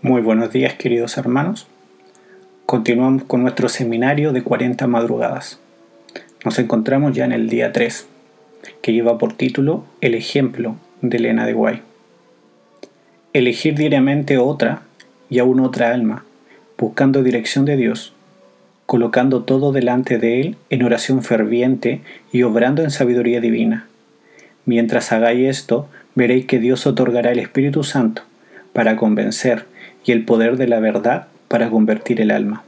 Muy buenos días queridos hermanos. Continuamos con nuestro seminario de 40 madrugadas. Nos encontramos ya en el día 3, que lleva por título El ejemplo de Elena de Guay. Elegir diariamente otra y aún otra alma, buscando dirección de Dios, colocando todo delante de Él en oración ferviente y obrando en sabiduría divina. Mientras hagáis esto, veréis que Dios otorgará el Espíritu Santo para convencer y el poder de la verdad para convertir el alma.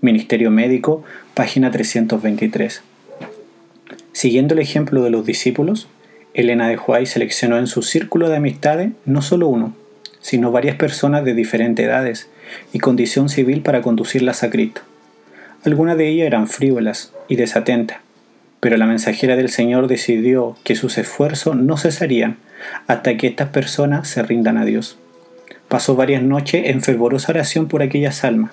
Ministerio Médico, página 323. Siguiendo el ejemplo de los discípulos, Elena de Huay seleccionó en su círculo de amistades no solo uno, sino varias personas de diferentes edades y condición civil para conducirlas a Cristo. Algunas de ellas eran frívolas y desatentas, pero la mensajera del Señor decidió que sus esfuerzos no cesarían hasta que estas personas se rindan a Dios. Pasó varias noches en fervorosa oración por aquellas almas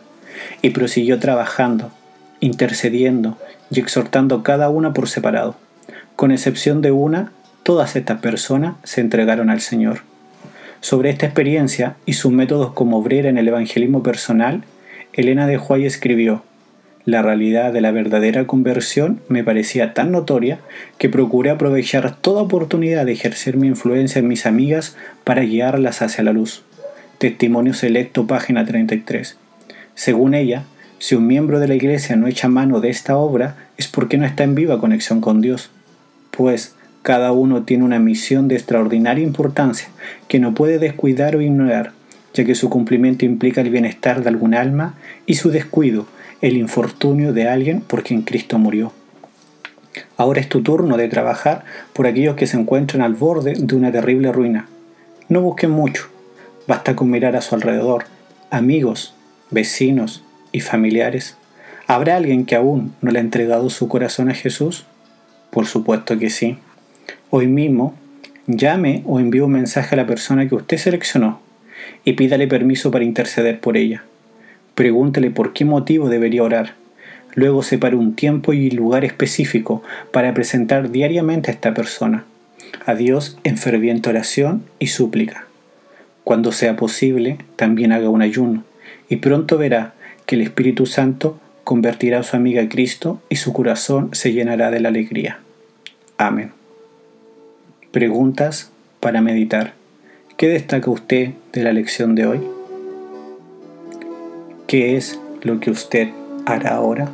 y prosiguió trabajando, intercediendo y exhortando cada una por separado. Con excepción de una, todas estas personas se entregaron al Señor. Sobre esta experiencia y sus métodos como obrera en el evangelismo personal, Elena de Huay escribió, la realidad de la verdadera conversión me parecía tan notoria que procuré aprovechar toda oportunidad de ejercer mi influencia en mis amigas para guiarlas hacia la luz. Testimonio Selecto, página 33. Según ella, si un miembro de la Iglesia no echa mano de esta obra es porque no está en viva conexión con Dios, pues cada uno tiene una misión de extraordinaria importancia que no puede descuidar o ignorar, ya que su cumplimiento implica el bienestar de algún alma y su descuido, el infortunio de alguien por quien Cristo murió. Ahora es tu turno de trabajar por aquellos que se encuentran al borde de una terrible ruina. No busquen mucho, Basta con mirar a su alrededor, amigos, vecinos y familiares. ¿Habrá alguien que aún no le ha entregado su corazón a Jesús? Por supuesto que sí. Hoy mismo, llame o envíe un mensaje a la persona que usted seleccionó y pídale permiso para interceder por ella. Pregúntele por qué motivo debería orar. Luego separe un tiempo y lugar específico para presentar diariamente a esta persona, a Dios en ferviente oración y súplica. Cuando sea posible, también haga un ayuno, y pronto verá que el Espíritu Santo convertirá a su amiga a Cristo y su corazón se llenará de la alegría. Amén. Preguntas para meditar. ¿Qué destaca usted de la lección de hoy? ¿Qué es lo que usted hará ahora?